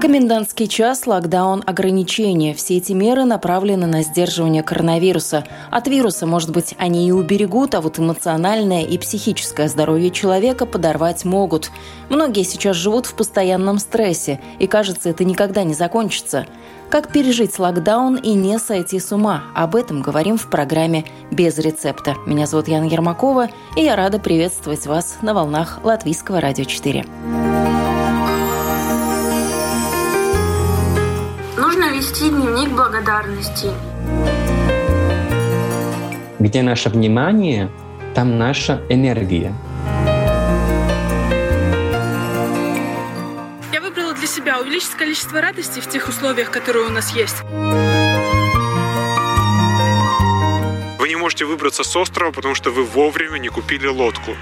Комендантский час, локдаун, ограничения. Все эти меры направлены на сдерживание коронавируса. От вируса, может быть, они и уберегут, а вот эмоциональное и психическое здоровье человека подорвать могут. Многие сейчас живут в постоянном стрессе, и кажется, это никогда не закончится. Как пережить локдаун и не сойти с ума? Об этом говорим в программе «Без рецепта». Меня зовут Яна Ермакова, и я рада приветствовать вас на волнах Латвийского радио 4. Вести дневник благодарности. Где наше внимание, там наша энергия – себя, увеличить количество радости в тех условиях, которые у нас есть. Вы не можете выбраться с острова, потому что вы вовремя не купили лодку.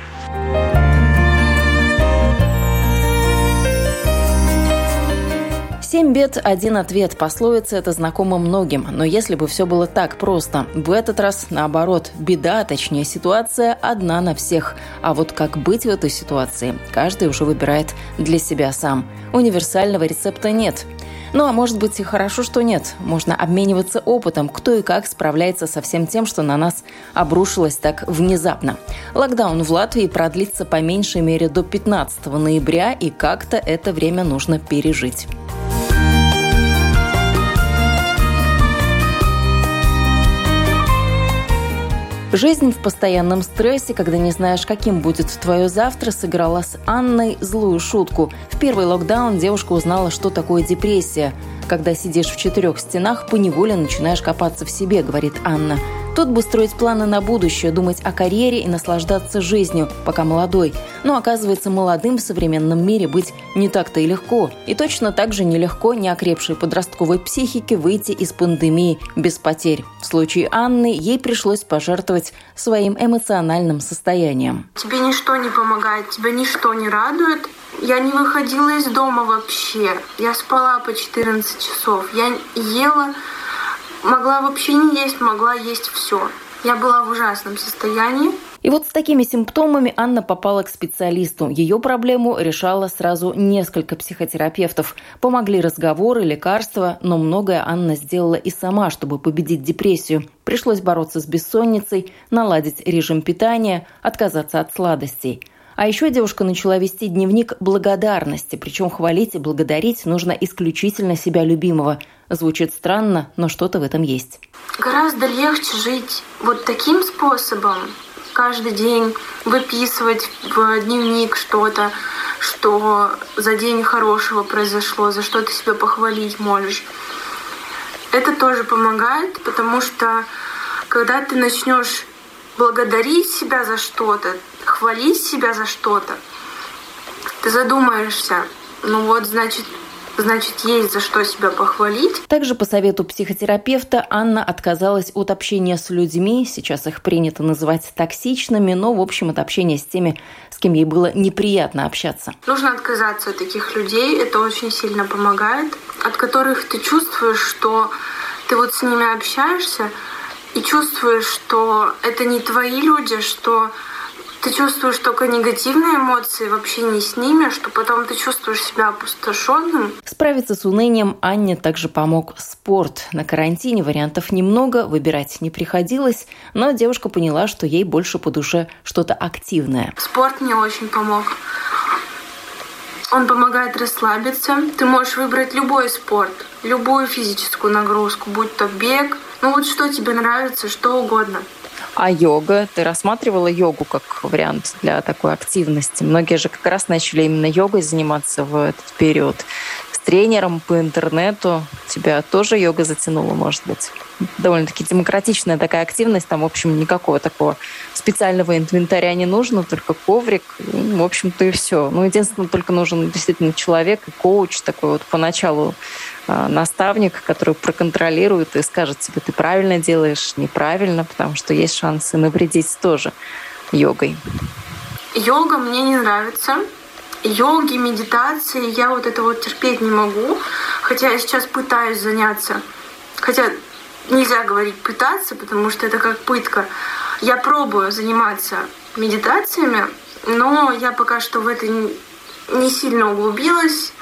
«Семь бед, один ответ» – пословица это знакомо многим. Но если бы все было так просто, в этот раз наоборот, беда, а точнее ситуация одна на всех. А вот как быть в этой ситуации, каждый уже выбирает для себя сам. Универсального рецепта нет. Ну а может быть и хорошо, что нет. Можно обмениваться опытом, кто и как справляется со всем тем, что на нас обрушилось так внезапно. Локдаун в Латвии продлится по меньшей мере до 15 ноября, и как-то это время нужно пережить. Жизнь в постоянном стрессе, когда не знаешь, каким будет твое завтра, сыграла с Анной злую шутку. В первый локдаун девушка узнала, что такое депрессия. Когда сидишь в четырех стенах, поневоле начинаешь копаться в себе, говорит Анна. Тут бы строить планы на будущее, думать о карьере и наслаждаться жизнью, пока молодой. Но оказывается, молодым в современном мире быть не так-то и легко. И точно так же нелегко неокрепшей подростковой психике выйти из пандемии без потерь. В случае Анны ей пришлось пожертвовать своим эмоциональным состоянием. Тебе ничто не помогает, тебя ничто не радует. Я не выходила из дома вообще. Я спала по 14 часов. Я ела Могла вообще не есть, могла есть все. Я была в ужасном состоянии. И вот с такими симптомами Анна попала к специалисту. Ее проблему решала сразу несколько психотерапевтов. Помогли разговоры, лекарства, но многое Анна сделала и сама, чтобы победить депрессию. Пришлось бороться с бессонницей, наладить режим питания, отказаться от сладостей – а еще девушка начала вести дневник благодарности, причем хвалить и благодарить нужно исключительно себя любимого. Звучит странно, но что-то в этом есть. Гораздо легче жить вот таким способом, каждый день выписывать в дневник что-то, что за день хорошего произошло, за что ты себя похвалить можешь. Это тоже помогает, потому что когда ты начнешь благодарить себя за что-то, хвалить себя за что-то, ты задумаешься, ну вот, значит, значит, есть за что себя похвалить. Также по совету психотерапевта Анна отказалась от общения с людьми, сейчас их принято называть токсичными, но, в общем, от общения с теми, с кем ей было неприятно общаться. Нужно отказаться от таких людей, это очень сильно помогает, от которых ты чувствуешь, что ты вот с ними общаешься, и чувствуешь, что это не твои люди, что ты чувствуешь только негативные эмоции в общении с ними, что потом ты чувствуешь себя опустошенным. Справиться с унынием Анне также помог спорт. На карантине вариантов немного, выбирать не приходилось, но девушка поняла, что ей больше по душе что-то активное. Спорт мне очень помог. Он помогает расслабиться. Ты можешь выбрать любой спорт, любую физическую нагрузку, будь то бег, ну вот что тебе нравится, что угодно. А йога? Ты рассматривала йогу как вариант для такой активности? Многие же как раз начали именно йогой заниматься в этот период. Тренером по интернету тебя тоже йога затянула, может быть? Довольно-таки демократичная такая активность. Там, в общем, никакого такого специального инвентаря не нужно, только коврик. В общем-то, и все. Ну, единственное, только нужен действительно человек коуч такой вот поначалу а, наставник, который проконтролирует и скажет тебе, ты правильно делаешь, неправильно, потому что есть шансы навредить тоже йогой. Йога мне не нравится. Йоги, медитации, я вот это вот терпеть не могу. Хотя я сейчас пытаюсь заняться. Хотя нельзя говорить пытаться, потому что это как пытка. Я пробую заниматься медитациями, но я пока что в это не сильно углубилась,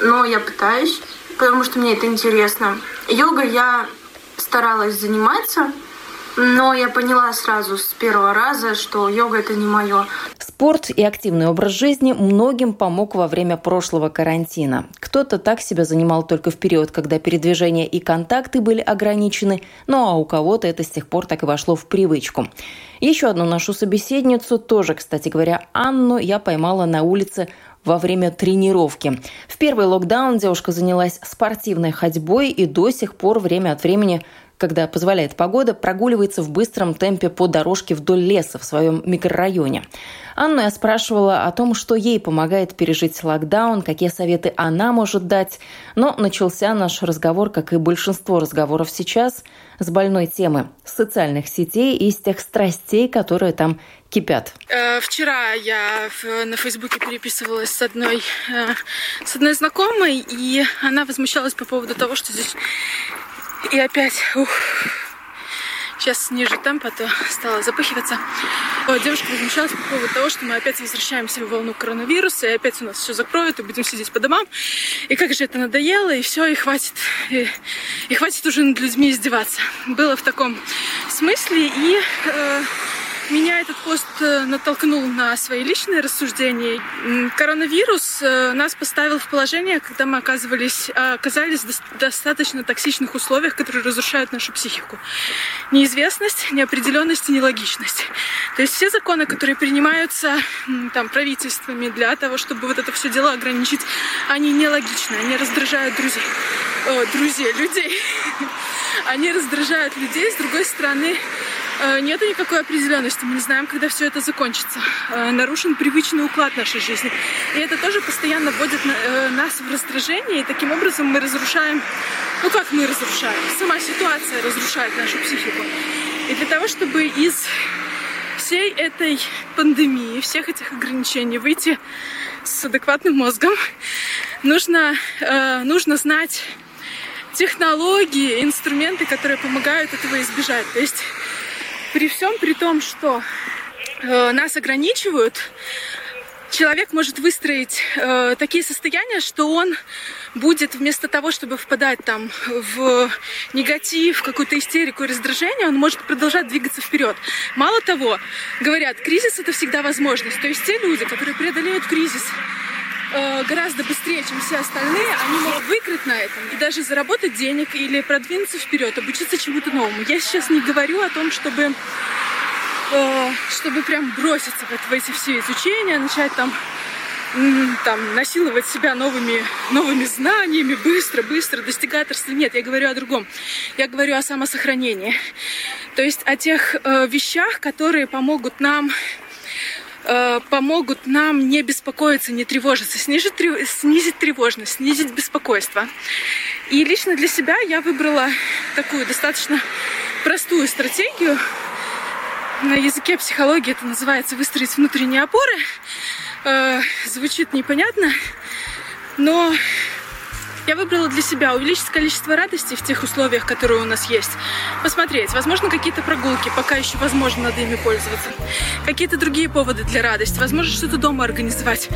но я пытаюсь, потому что мне это интересно. Йога я старалась заниматься, но я поняла сразу с первого раза, что йога это не мое. Спорт и активный образ жизни многим помог во время прошлого карантина. Кто-то так себя занимал только в период, когда передвижения и контакты были ограничены, ну а у кого-то это с тех пор так и вошло в привычку. Еще одну нашу собеседницу, тоже, кстати говоря, Анну, я поймала на улице во время тренировки. В первый локдаун девушка занялась спортивной ходьбой и до сих пор время от времени когда позволяет погода, прогуливается в быстром темпе по дорожке вдоль леса в своем микрорайоне. Анну я спрашивала о том, что ей помогает пережить локдаун, какие советы она может дать. Но начался наш разговор, как и большинство разговоров сейчас, с больной темы социальных сетей и из тех страстей, которые там кипят. Э, вчера я на Фейсбуке переписывалась с одной, э, с одной знакомой, и она возмущалась по поводу того, что здесь и опять, ух, сейчас ниже темпа, то стала запыхиваться. Девушка возмущалась по поводу того, что мы опять возвращаемся в волну коронавируса, и опять у нас все закроют, и будем сидеть по домам. И как же это надоело, и все, и хватит. И, и хватит уже над людьми издеваться. Было в таком смысле, и э, меня этот пост э, натолкнул на свои личные рассуждения. Коронавирус э, нас поставил в положение, когда мы оказывались, оказались в достаточно токсичных условиях, которые разрушают нашу психику. Неизвестность, неопределенность и нелогичность. То есть все законы, которые принимаются там, правительствами для того, чтобы вот это все дело ограничить, они нелогичны, они раздражают друзей. О, друзей, людей. Они раздражают людей. С другой стороны, Э, нет никакой определенности. Мы не знаем, когда все это закончится. Э, нарушен привычный уклад нашей жизни. И это тоже постоянно вводит э, нас в раздражение. И таким образом мы разрушаем... Ну как мы разрушаем? Сама ситуация разрушает нашу психику. И для того, чтобы из всей этой пандемии, всех этих ограничений выйти с адекватным мозгом, нужно, нужно знать технологии, инструменты, которые помогают этого избежать. То есть при всем при том, что э, нас ограничивают, человек может выстроить э, такие состояния, что он будет вместо того, чтобы впадать там в негатив, какую-то истерику и раздражение, он может продолжать двигаться вперед. Мало того, говорят, кризис это всегда возможность. То есть те люди, которые преодолеют кризис э, гораздо быстрее, чем все остальные, они могут выиграть на этом и даже заработать денег или продвинуться вперед, обучиться чему-то новому. Я сейчас не говорю о том, чтобы э, чтобы прям броситься в, в эти все изучения, начать там там, насиловать себя новыми, новыми знаниями, быстро, быстро, достигаторство. Нет, я говорю о другом. Я говорю о самосохранении. То есть о тех э, вещах, которые помогут нам Э, помогут нам не беспокоиться, не тревожиться, снизить, снизить тревожность, снизить беспокойство. И лично для себя я выбрала такую достаточно простую стратегию. На языке психологии это называется выстроить внутренние опоры. Э, звучит непонятно, но я выбрала для себя увеличить количество радости в тех условиях, которые у нас есть. Посмотреть, возможно, какие-то прогулки, пока еще возможно, надо ими пользоваться. Какие-то другие поводы для радости. Возможно, что-то дома организовать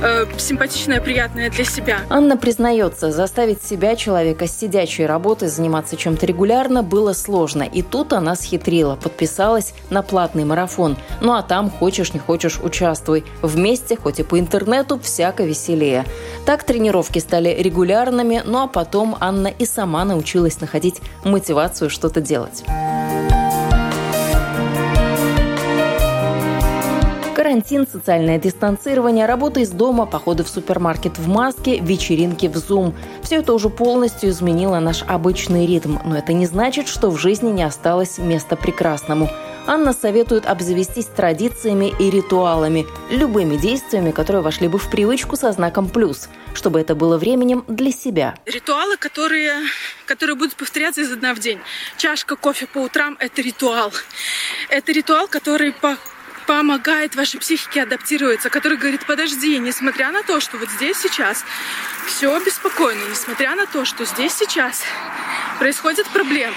э, симпатичное, приятное для себя. Анна признается, заставить себя, человека с сидячей работой, заниматься чем-то регулярно было сложно. И тут она схитрила, подписалась на платный марафон. Ну а там, хочешь не хочешь, участвуй. Вместе, хоть и по интернету, всяко веселее. Так тренировки стали регулярными, ну а потом Анна и сама научилась находить мотивацию что-то делать. Карантин, социальное дистанцирование, работа из дома, походы в супермаркет в маске, вечеринки в Zoom. Все это уже полностью изменило наш обычный ритм, но это не значит, что в жизни не осталось места прекрасному – Анна советует обзавестись традициями и ритуалами, любыми действиями, которые вошли бы в привычку со знаком «плюс», чтобы это было временем для себя. Ритуалы, которые, которые будут повторяться изо дня в день. Чашка кофе по утрам – это ритуал. Это ритуал, который по помогает вашей психике адаптироваться, который говорит, подожди, несмотря на то, что вот здесь сейчас все беспокойно, несмотря на то, что здесь сейчас происходят проблемы,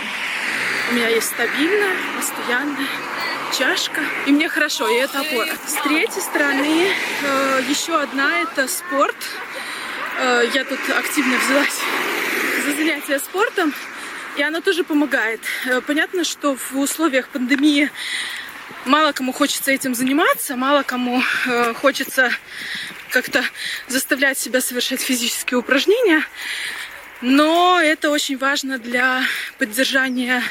у меня есть стабильная, постоянная чашка, и мне хорошо, и это опора. С третьей стороны, э, еще одна — это спорт. Э, я тут активно взялась за занятия спортом, и она тоже помогает. Э, понятно, что в условиях пандемии мало кому хочется этим заниматься, мало кому э, хочется как-то заставлять себя совершать физические упражнения, но это очень важно для поддержания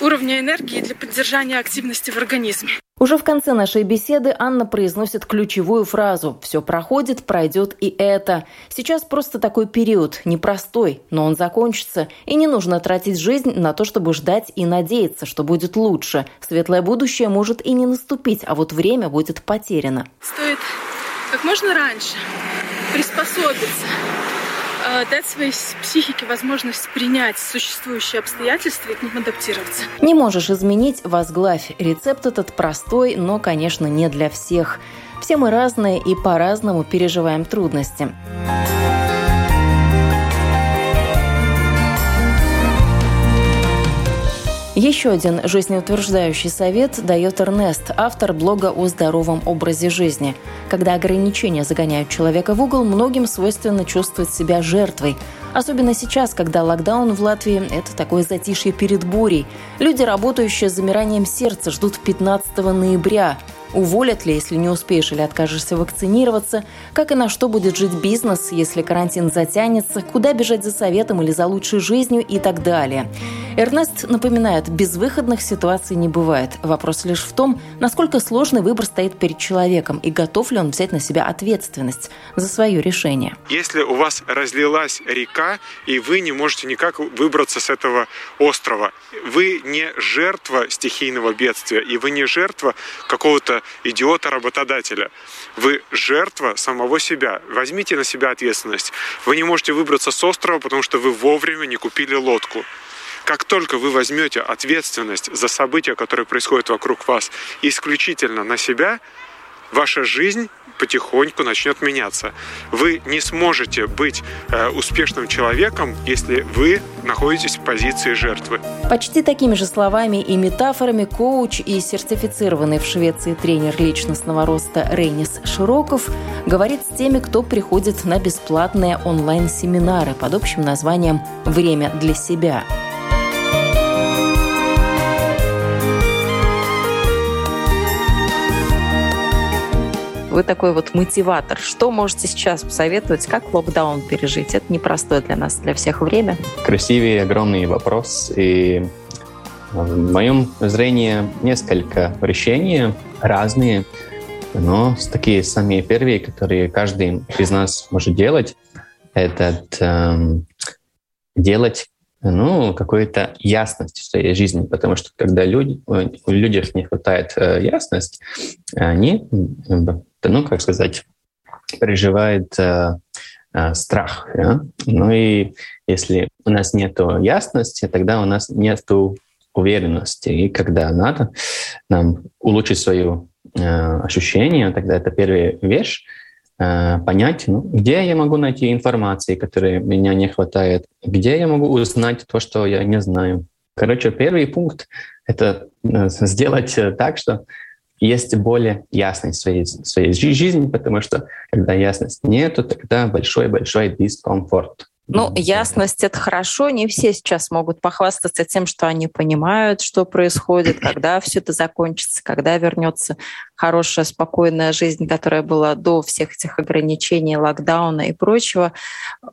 уровня энергии, для поддержания активности в организме. Уже в конце нашей беседы Анна произносит ключевую фразу «Все проходит, пройдет и это». Сейчас просто такой период, непростой, но он закончится. И не нужно тратить жизнь на то, чтобы ждать и надеяться, что будет лучше. Светлое будущее может и не наступить, а вот время будет потеряно. Стоит как можно раньше приспособиться дать своей психике возможность принять существующие обстоятельства и к ним адаптироваться. Не можешь изменить, возглавь. Рецепт этот простой, но, конечно, не для всех. Все мы разные и по-разному переживаем трудности. Еще один жизнеутверждающий совет дает Эрнест, автор блога о здоровом образе жизни. Когда ограничения загоняют человека в угол, многим свойственно чувствовать себя жертвой. Особенно сейчас, когда локдаун в Латвии – это такое затишье перед бурей. Люди, работающие с замиранием сердца, ждут 15 ноября – Уволят ли, если не успеешь или откажешься вакцинироваться? Как и на что будет жить бизнес, если карантин затянется? Куда бежать за советом или за лучшей жизнью и так далее? Эрнест напоминает, безвыходных ситуаций не бывает. Вопрос лишь в том, насколько сложный выбор стоит перед человеком и готов ли он взять на себя ответственность за свое решение. Если у вас разлилась река, и вы не можете никак выбраться с этого острова, вы не жертва стихийного бедствия, и вы не жертва какого-то идиота-работодателя. Вы жертва самого себя. Возьмите на себя ответственность. Вы не можете выбраться с острова, потому что вы вовремя не купили лодку. Как только вы возьмете ответственность за события, которые происходят вокруг вас, исключительно на себя, ваша жизнь потихоньку начнет меняться. Вы не сможете быть э, успешным человеком, если вы находитесь в позиции жертвы. Почти такими же словами и метафорами коуч и сертифицированный в Швеции тренер личностного роста Рейнис Широков говорит с теми, кто приходит на бесплатные онлайн-семинары под общим названием «Время для себя». Вы такой вот мотиватор. Что можете сейчас посоветовать, как локдаун пережить? Это непростое для нас, для всех время. Красивый, огромный вопрос. И в моем зрении несколько решений разные, но такие самые первые, которые каждый из нас может делать, это эм, делать ну, какую-то ясность в своей жизни, потому что когда люди, у людей не хватает э, ясности, они ну, как сказать, переживает э, э, страх. Да? Ну и если у нас нет ясности, тогда у нас нет уверенности. И когда надо нам улучшить свое э, ощущение, тогда это первая вещь, э, понять, ну, где я могу найти информацию, которой меня не хватает, где я могу узнать то, что я не знаю. Короче, первый пункт — это э, сделать так, что есть более ясность в своей, своей жизни, потому что когда ясность нету, тогда большой-большой дискомфорт. Ну, ясность — это хорошо. Не все сейчас могут похвастаться тем, что они понимают, что происходит, когда все это закончится, когда вернется хорошая, спокойная жизнь, которая была до всех этих ограничений, локдауна и прочего.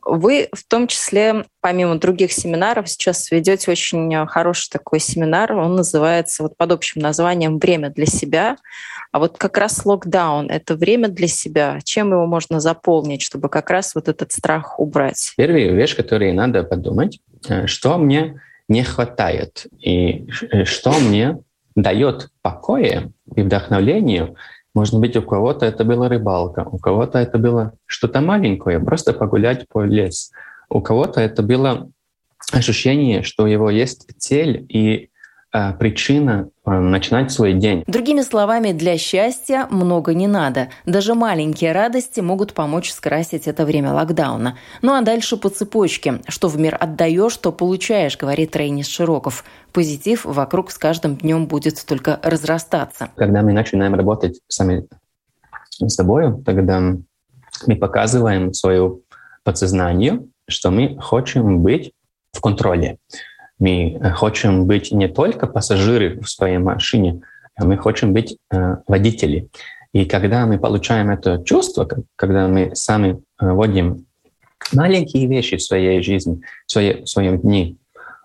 Вы в том числе, помимо других семинаров, сейчас ведете очень хороший такой семинар. Он называется вот под общим названием «Время для себя». А вот как раз локдаун — это время для себя. Чем его можно заполнить, чтобы как раз вот этот страх убрать? Первая вещь, которую надо подумать, э, что мне не хватает и э, что мне дает покоя и вдохновление. Может быть, у кого-то это была рыбалка, у кого-то это было что-то маленькое, просто погулять по лесу. У кого-то это было ощущение, что у него есть цель, и причина э, начинать свой день. Другими словами, для счастья много не надо. Даже маленькие радости могут помочь скрасить это время локдауна. Ну а дальше по цепочке. Что в мир отдаешь, то получаешь, говорит Рейнис Широков. Позитив вокруг с каждым днем будет только разрастаться. Когда мы начинаем работать сами с собой, тогда мы показываем свою подсознанию, что мы хотим быть в контроле. Мы хотим быть не только пассажиры в своей машине, а мы хотим быть э, водители. И когда мы получаем это чувство, когда мы сами э, вводим маленькие вещи в своей жизни, в, своей, в своем дне,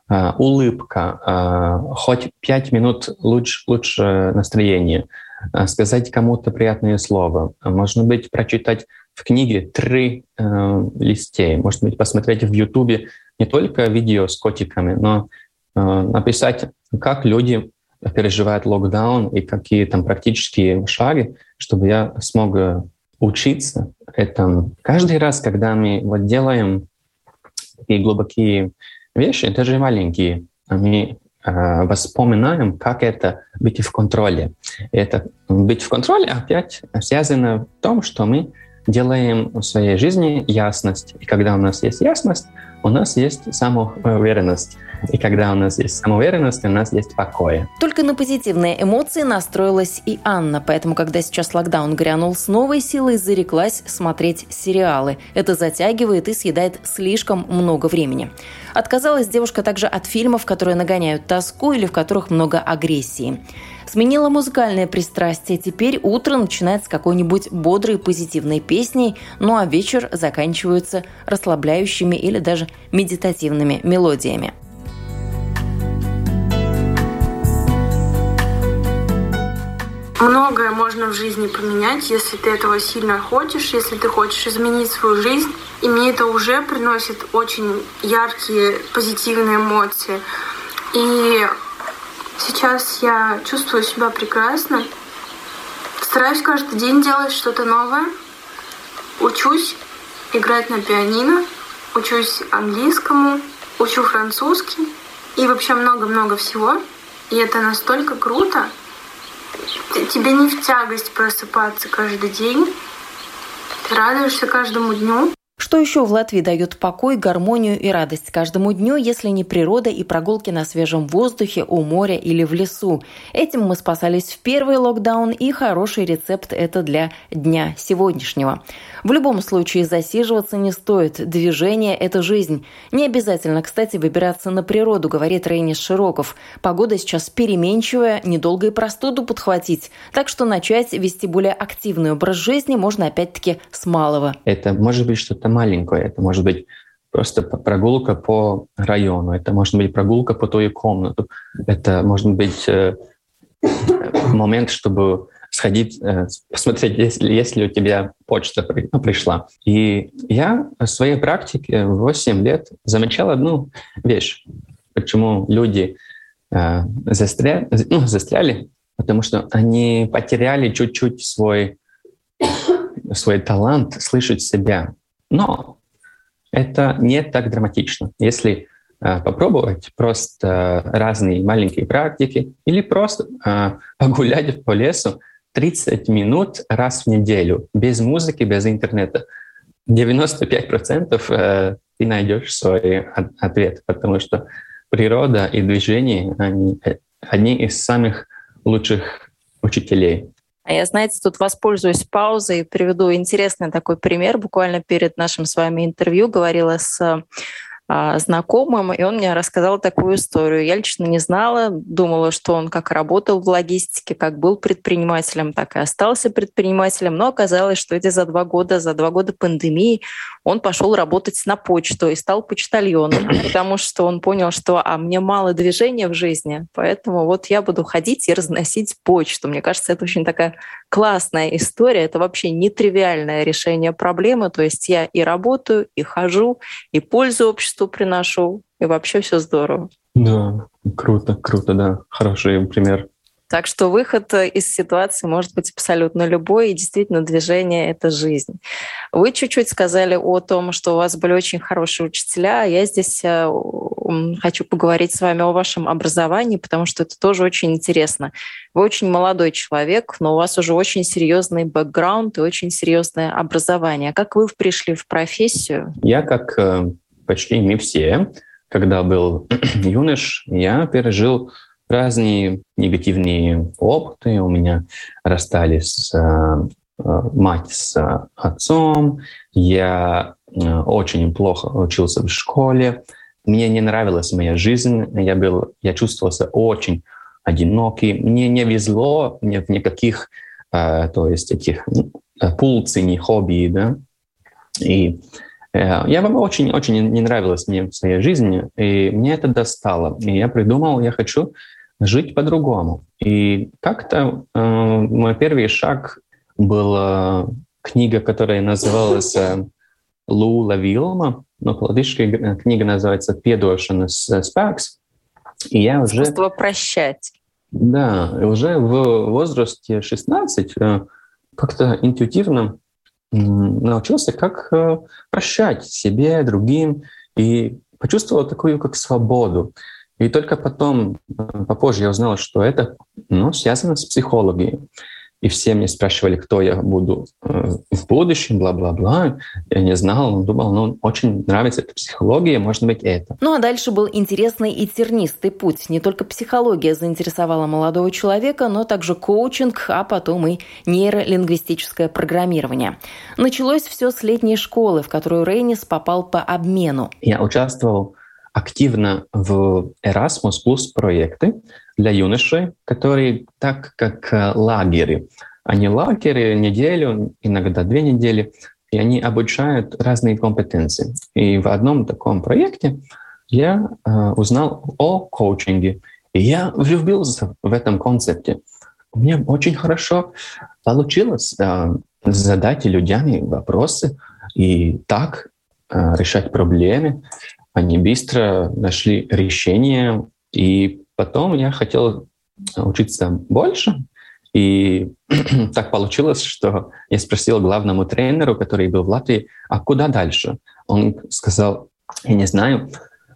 э, улыбка, э, хоть пять минут лучше, лучше настроение, э, сказать кому-то приятное слово, можно быть прочитать в книге три э, листей, может быть посмотреть в Ютубе не только видео с котиками, но э, написать, как люди переживают локдаун и какие там практические шаги, чтобы я смог э, учиться этому. Каждый раз, когда мы вот делаем такие глубокие вещи, даже маленькие, мы э, воспоминаем, как это быть в контроле. Это быть в контроле опять связано в том, что мы делаем в своей жизни ясность. И когда у нас есть ясность, у нас есть самоуверенность. И когда у нас есть самоуверенность, у нас есть покой. Только на позитивные эмоции настроилась и Анна, поэтому, когда сейчас локдаун грянул с новой силой, зареклась смотреть сериалы. Это затягивает и съедает слишком много времени. Отказалась девушка также от фильмов, которые нагоняют тоску или в которых много агрессии. Сменила музыкальное пристрастие. Теперь утро начинается с какой-нибудь бодрой позитивной песней, ну а вечер заканчивается расслабляющими или даже медитативными мелодиями. Многое можно в жизни поменять, если ты этого сильно хочешь, если ты хочешь изменить свою жизнь. И мне это уже приносит очень яркие позитивные эмоции. И Сейчас я чувствую себя прекрасно. Стараюсь каждый день делать что-то новое. Учусь играть на пианино, учусь английскому, учу французский и вообще много-много всего. И это настолько круто. Тебе не в тягость просыпаться каждый день. Ты радуешься каждому дню. Что еще в Латвии дает покой, гармонию и радость каждому дню, если не природа и прогулки на свежем воздухе, у моря или в лесу? Этим мы спасались в первый локдаун, и хороший рецепт это для дня сегодняшнего. В любом случае засиживаться не стоит. Движение – это жизнь. Не обязательно, кстати, выбираться на природу, говорит Рейнис Широков. Погода сейчас переменчивая, недолго и простуду подхватить. Так что начать вести более активный образ жизни можно опять-таки с малого. Это может быть что-то маленькое, это может быть просто прогулка по району, это может быть прогулка по той комнату, это может быть э, момент, чтобы сходить, э, посмотреть, есть ли, есть ли у тебя почта ну, пришла. И я в своей практике 8 лет замечал одну вещь, почему люди э, застряли, ну, застряли, потому что они потеряли чуть-чуть свой, свой талант слышать себя. Но это не так драматично. Если э, попробовать просто разные маленькие практики или просто э, погулять по лесу, 30 минут раз в неделю, без музыки, без интернета. 95% э, ты найдешь свой ответ, потому что природа и движение они одни из самых лучших учителей. А я, знаете, тут воспользуюсь паузой и приведу интересный такой пример. Буквально перед нашим с вами интервью говорила с знакомым, и он мне рассказал такую историю. Я лично не знала, думала, что он как работал в логистике, как был предпринимателем, так и остался предпринимателем, но оказалось, что эти за два года, за два года пандемии он пошел работать на почту и стал почтальоном, потому что он понял, что а мне мало движения в жизни, поэтому вот я буду ходить и разносить почту. Мне кажется, это очень такая классная история, это вообще нетривиальное решение проблемы, то есть я и работаю, и хожу, и пользу обществу приношу, и вообще все здорово. Да, круто, круто, да, хороший пример. Так что выход э, из ситуации может быть абсолютно любой, и действительно движение — это жизнь. Вы чуть-чуть сказали о том, что у вас были очень хорошие учителя, а я здесь э, хочу поговорить с вами о вашем образовании, потому что это тоже очень интересно. Вы очень молодой человек, но у вас уже очень серьезный бэкграунд и очень серьезное образование. Как вы пришли в профессию? Я, как э, почти не все, когда был юнош, я пережил разные негативные опыты. У меня расстались э, э, мать с отцом, я э, очень плохо учился в школе, мне не нравилась моя жизнь, я, был, я чувствовался очень одинокий, мне не везло, нет никаких, то есть этих пулций, ни хобби, да, и я вам очень-очень не нравилась мне в своей жизни, и мне это достало. И я придумал, я хочу жить по-другому. И как-то э, мой первый шаг была книга, которая называлась э, Лула Вилма, но по-латышски книга называется «Педошина с спекс». И я уже... Искусство прощать. Да, уже в возрасте 16 э, как-то интуитивно научился, как э, прощать себе, другим, и почувствовал такую как свободу. И только потом, э, попозже я узнал, что это ну, связано с психологией. И все мне спрашивали, кто я буду э, в будущем, бла-бла-бла. Я не знал, но думал, ну, очень нравится эта психология, может быть, это. Ну, а дальше был интересный и тернистый путь. Не только психология заинтересовала молодого человека, но также коучинг, а потом и нейролингвистическое программирование. Началось все с летней школы, в которую Рейнис попал по обмену. Я участвовал активно в Erasmus Plus проекты для юношей, которые так как э, лагеры. Они лагеры неделю, иногда две недели, и они обучают разные компетенции. И в одном таком проекте я э, узнал о коучинге, и я влюбился в этом концепте. Мне очень хорошо получилось э, задать людям вопросы и так э, решать проблемы. Они быстро нашли решение, и потом я хотел учиться больше, и так получилось, что я спросил главному тренеру, который был в Латвии, а куда дальше? Он сказал, я не знаю,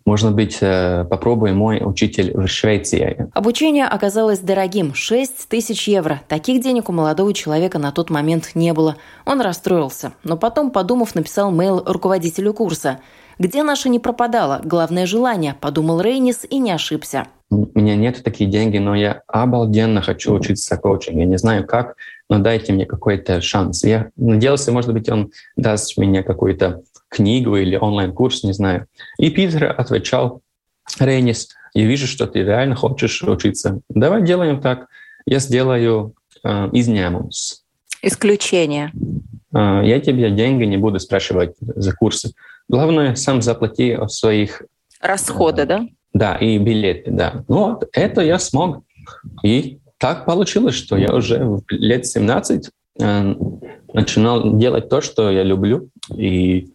может быть, э, попробуем мой учитель в Швеции. Обучение оказалось дорогим – 6 тысяч евро. Таких денег у молодого человека на тот момент не было. Он расстроился, но потом, подумав, написал мейл руководителю курса – где наша не пропадала? Главное желание, подумал Рейнис и не ошибся. У меня нет таких денег, но я обалденно хочу учиться коучингу. Я не знаю как, но дайте мне какой-то шанс. Я надеялся, может быть, он даст мне какую-то книгу или онлайн-курс, не знаю. И Питер отвечал, Рейнис, я вижу, что ты реально хочешь учиться. Давай делаем так. Я сделаю э, изнямус. Исключение. Э, я тебе деньги не буду спрашивать за курсы. Главное, сам заплати своих... Расходы, да? Да, и билеты, да. Ну вот, это я смог. И так получилось, что я уже в лет 17 э, начинал делать то, что я люблю. И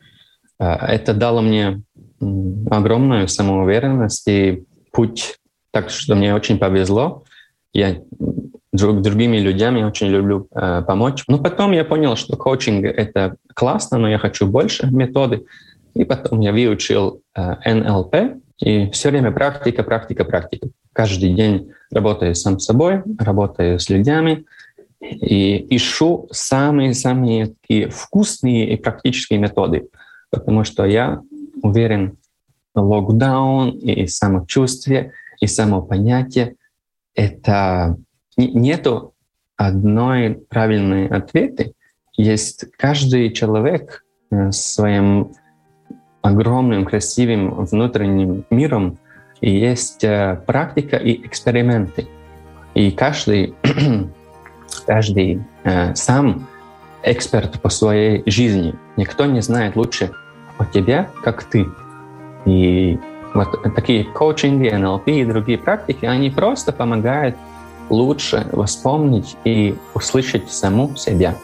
э, это дало мне огромную самоуверенность и путь. Так что мне очень повезло. Я друг, другими людьми очень люблю э, помочь. Но потом я понял, что коучинг — это классно, но я хочу больше методы. И потом я выучил э, НЛП, и все время практика, практика, практика. Каждый день работаю сам с собой, работаю с людьми, и ищу самые-самые такие вкусные и практические методы, потому что я уверен, локдаун и самочувствие, и самопонятие — это нету одной правильной ответы. Есть каждый человек э, своим огромным, красивым внутренним миром, и есть э, практика и эксперименты. И каждый, каждый э, сам эксперт по своей жизни. Никто не знает лучше о тебе, как ты. И вот такие коучинги, НЛП и другие практики, они просто помогают лучше вспомнить и услышать саму себя.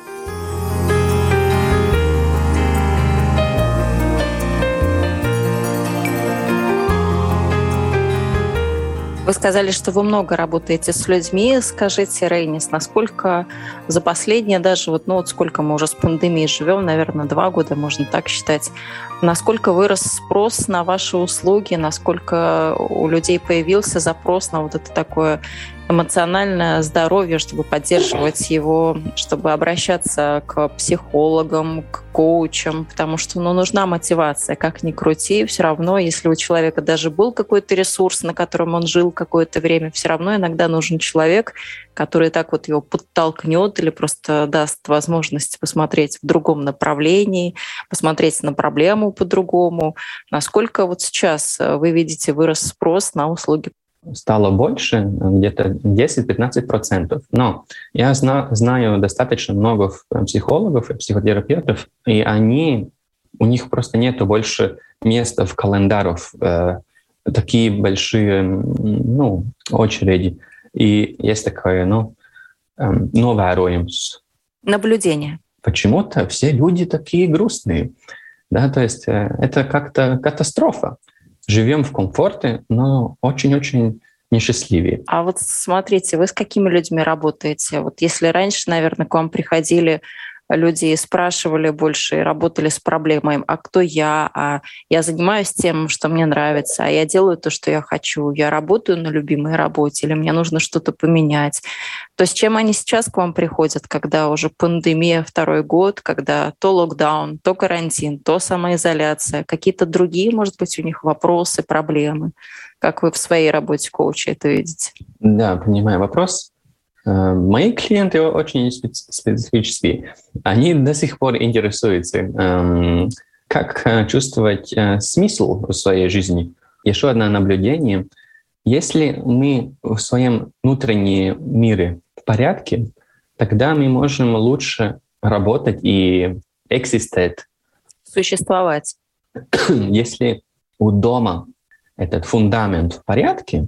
Вы сказали, что вы много работаете с людьми. Скажите, Рейнис, насколько за последние даже, вот, ну вот сколько мы уже с пандемией живем, наверное, два года, можно так считать, насколько вырос спрос на ваши услуги, насколько у людей появился запрос на вот это такое эмоциональное здоровье, чтобы поддерживать его, чтобы обращаться к психологам, к коучам, потому что ну, нужна мотивация, как ни крути, все равно, если у человека даже был какой-то ресурс, на котором он жил какое-то время, все равно иногда нужен человек, который так вот его подтолкнет или просто даст возможность посмотреть в другом направлении, посмотреть на проблему по-другому. Насколько вот сейчас вы видите вырос спрос на услуги стало больше, где-то 10-15%. Но я зна, знаю достаточно много психологов и психотерапевтов, и они, у них просто нет больше места в календарах, э, такие большие ну, очереди. И есть такое, ну, э, новое Наблюдение. Почему-то все люди такие грустные. Да, то есть э, это как-то катастрофа живем в комфорте, но очень-очень несчастливее. А вот смотрите, вы с какими людьми работаете? Вот если раньше, наверное, к вам приходили люди и спрашивали больше, и работали с проблемой, а кто я, а я занимаюсь тем, что мне нравится, а я делаю то, что я хочу, я работаю на любимой работе, или мне нужно что-то поменять. То с чем они сейчас к вам приходят, когда уже пандемия второй год, когда то локдаун, то карантин, то самоизоляция, какие-то другие, может быть, у них вопросы, проблемы? Как вы в своей работе коуча это видите? Да, понимаю вопрос. Э, мои клиенты очень специфические. Они до сих пор интересуются, эм, как э, чувствовать э, смысл в своей жизни. Еще одно наблюдение. Если мы в своем внутреннем мире в порядке, тогда мы можем лучше работать и экзистēt. Существовать. Если у дома этот фундамент в порядке,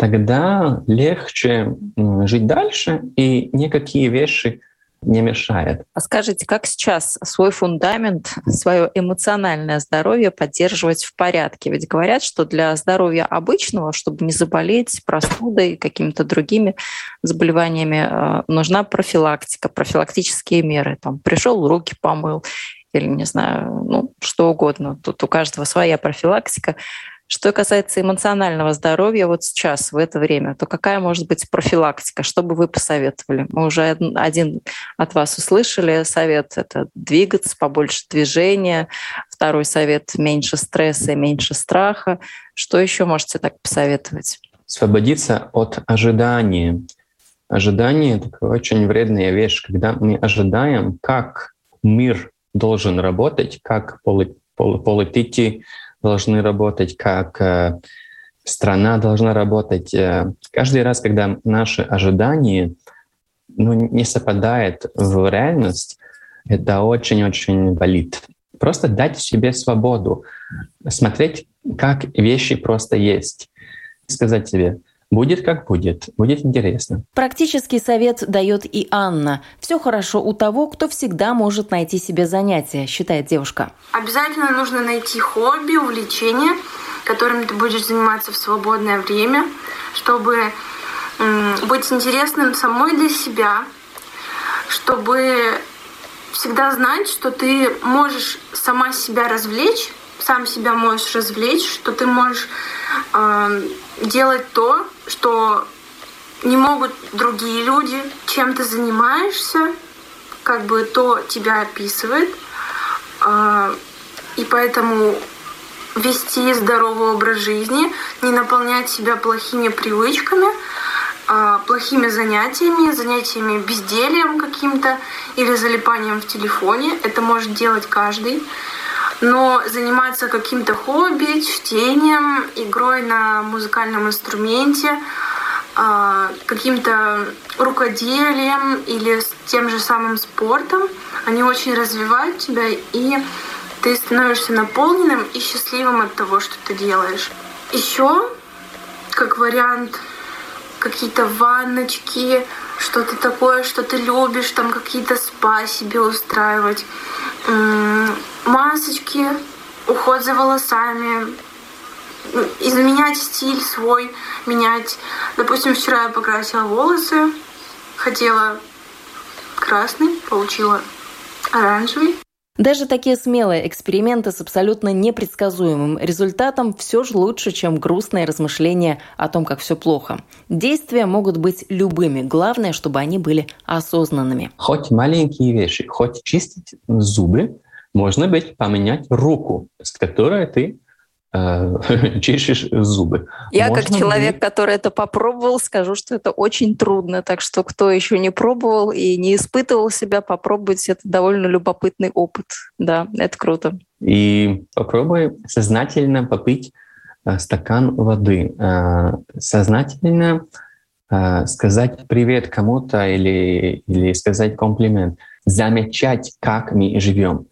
тогда легче жить дальше, и никакие вещи не мешают. А скажите, как сейчас свой фундамент, свое эмоциональное здоровье поддерживать в порядке? Ведь говорят, что для здоровья обычного, чтобы не заболеть простудой, какими-то другими заболеваниями, э, нужна профилактика, профилактические меры. Там пришел, руки помыл, или, не знаю, ну, что угодно. Тут у каждого своя профилактика. Что касается эмоционального здоровья вот сейчас, в это время, то какая может быть профилактика? Что бы вы посоветовали? Мы уже один от вас услышали совет – это двигаться, побольше движения. Второй совет – меньше стресса меньше страха. Что еще можете так посоветовать? Освободиться от ожидания. Ожидание — это очень вредная вещь, когда мы ожидаем, как мир должен работать, как политики должны работать, как э, страна должна работать. Э, каждый раз, когда наши ожидания ну, не совпадают в реальность, это очень-очень болит. Просто дать себе свободу, смотреть, как вещи просто есть. Сказать себе, Будет как будет, будет интересно. Практический совет дает и Анна. Все хорошо у того, кто всегда может найти себе занятие, считает девушка. Обязательно нужно найти хобби, увлечение, которым ты будешь заниматься в свободное время, чтобы быть интересным самой для себя, чтобы всегда знать, что ты можешь сама себя развлечь, сам себя можешь развлечь, что ты можешь э, делать то, что не могут другие люди, чем ты занимаешься, как бы то тебя описывает. Э, и поэтому вести здоровый образ жизни, не наполнять себя плохими привычками, э, плохими занятиями, занятиями бездельем каким-то или залипанием в телефоне. Это может делать каждый но заниматься каким-то хобби, чтением, игрой на музыкальном инструменте, а, каким-то рукоделием или тем же самым спортом, они очень развивают тебя, и ты становишься наполненным и счастливым от того, что ты делаешь. Еще, как вариант, какие-то ванночки, что-то такое, что ты любишь, там какие-то спа себе устраивать масочки, уход за волосами, изменять стиль свой, менять. Допустим, вчера я покрасила волосы, хотела красный, получила оранжевый. Даже такие смелые эксперименты с абсолютно непредсказуемым результатом все же лучше, чем грустные размышления о том, как все плохо. Действия могут быть любыми, главное, чтобы они были осознанными. Хоть маленькие вещи, хоть чистить зубы, можно быть поменять руку, с которой ты чешешь зубы. Я Можно как человек, быть... который это попробовал, скажу, что это очень трудно. Так что кто еще не пробовал и не испытывал себя, попробуйте. Это довольно любопытный опыт. Да, это круто. И попробуй сознательно попить э, стакан воды. Э, сознательно э, сказать привет кому-то или, или сказать комплимент. Замечать, как мы живем.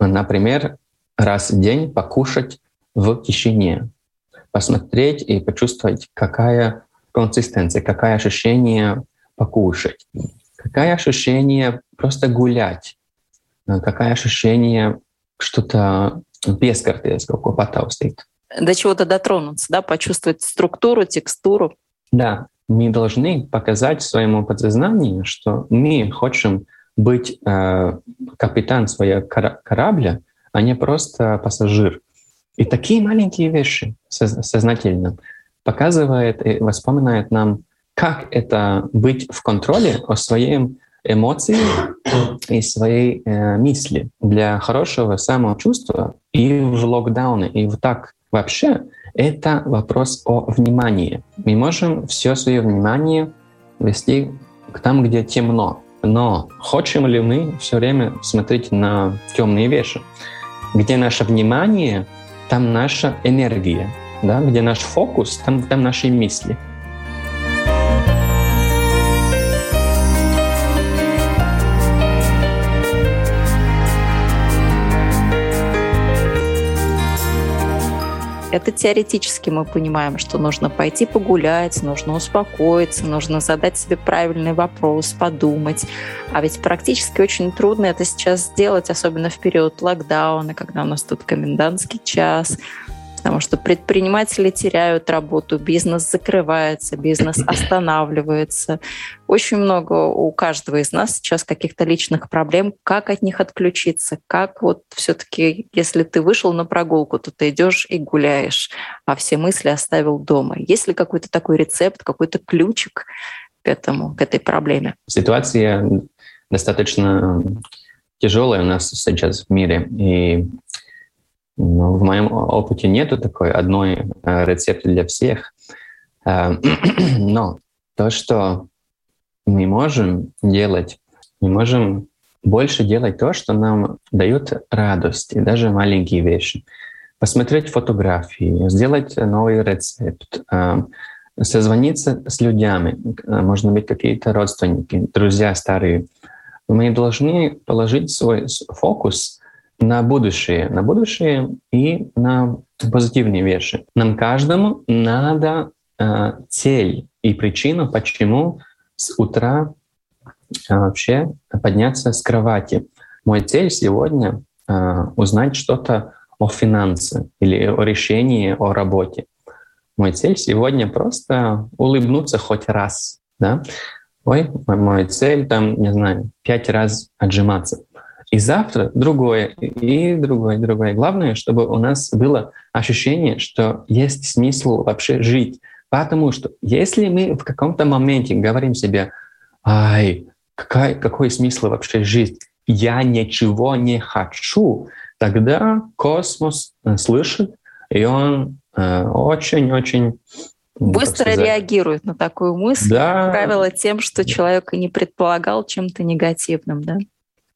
Например, раз в день покушать в тишине, посмотреть и почувствовать, какая консистенция, какое ощущение покушать, какое ощущение просто гулять, какое ощущение что-то без картинского потаустить. До чего-то дотронуться, да, почувствовать структуру, текстуру. Да, мы должны показать своему подсознанию, что мы хотим быть э, капитан своего корабля, а не просто пассажир. И такие маленькие вещи сознательно показывает и воспоминает нам, как это быть в контроле о своей эмоции и своей э, мысли для хорошего самочувствия и в локдауне, и в так вообще это вопрос о внимании. Мы можем все свое внимание вести к там, где темно, но хотим ли мы все время смотреть на темные вещи? Где наше внимание, там наша энергия. Да? Где наш фокус, там, там наши мысли. Это теоретически мы понимаем, что нужно пойти погулять, нужно успокоиться, нужно задать себе правильный вопрос, подумать. А ведь практически очень трудно это сейчас сделать, особенно в период локдауна, когда у нас тут комендантский час, потому что предприниматели теряют работу, бизнес закрывается, бизнес останавливается. Очень много у каждого из нас сейчас каких-то личных проблем, как от них отключиться, как вот все-таки, если ты вышел на прогулку, то ты идешь и гуляешь, а все мысли оставил дома. Есть ли какой-то такой рецепт, какой-то ключик к этому, к этой проблеме? Ситуация достаточно тяжелая у нас сейчас в мире, и ну, в моем опыте нету такой одной э, рецепта для всех. Э, но то, что мы можем делать, мы можем больше делать то, что нам дает радость, и даже маленькие вещи. Посмотреть фотографии, сделать новый рецепт, э, созвониться с людьми, можно быть какие-то родственники, друзья старые. Мы должны положить свой фокус на будущее, на будущее и на позитивные вещи. Нам каждому надо э, цель и причину, почему с утра э, вообще подняться с кровати. Мой цель сегодня э, узнать что-то о финансе или о решении, о работе. Мой цель сегодня просто улыбнуться хоть раз. Да? Ой, мой цель там, не знаю, пять раз отжиматься. И завтра другое, и другое, и другое. Главное, чтобы у нас было ощущение, что есть смысл вообще жить. Потому что если мы в каком-то моменте говорим себе, ай, какой, какой смысл вообще жить? Я ничего не хочу, тогда космос э, слышит, и он очень-очень э, Быстро реагирует на такую мысль, да. как правило, тем, что человек и не предполагал чем-то негативным, да?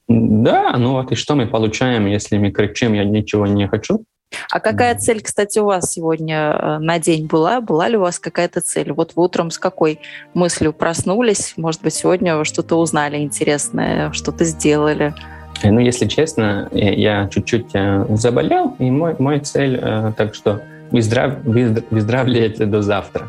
Да, ну вот и что мы получаем, если мы кричим «я ничего не хочу»? А какая цель, кстати, у вас сегодня э, на день была? Была ли у вас какая-то цель? Вот вы утром с какой мыслью проснулись? Может быть, сегодня что-то узнали интересное, что-то сделали? Э, ну, если честно, я чуть-чуть э, заболел, и мой, мой цель, так что выздрав, выздоравливать до завтра.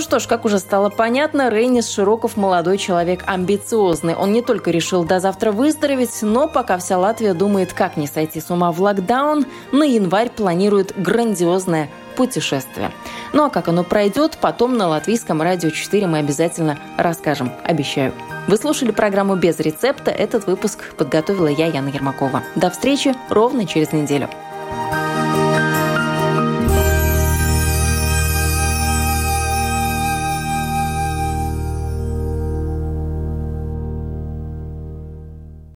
Ну что ж, как уже стало понятно, Рейнис Широков молодой человек амбициозный. Он не только решил до завтра выздороветь, но пока вся Латвия думает, как не сойти с ума в локдаун, на январь планирует грандиозное путешествие. Ну а как оно пройдет, потом на Латвийском радио 4 мы обязательно расскажем, обещаю. Вы слушали программу «Без рецепта». Этот выпуск подготовила я, Яна Ермакова. До встречи ровно через неделю.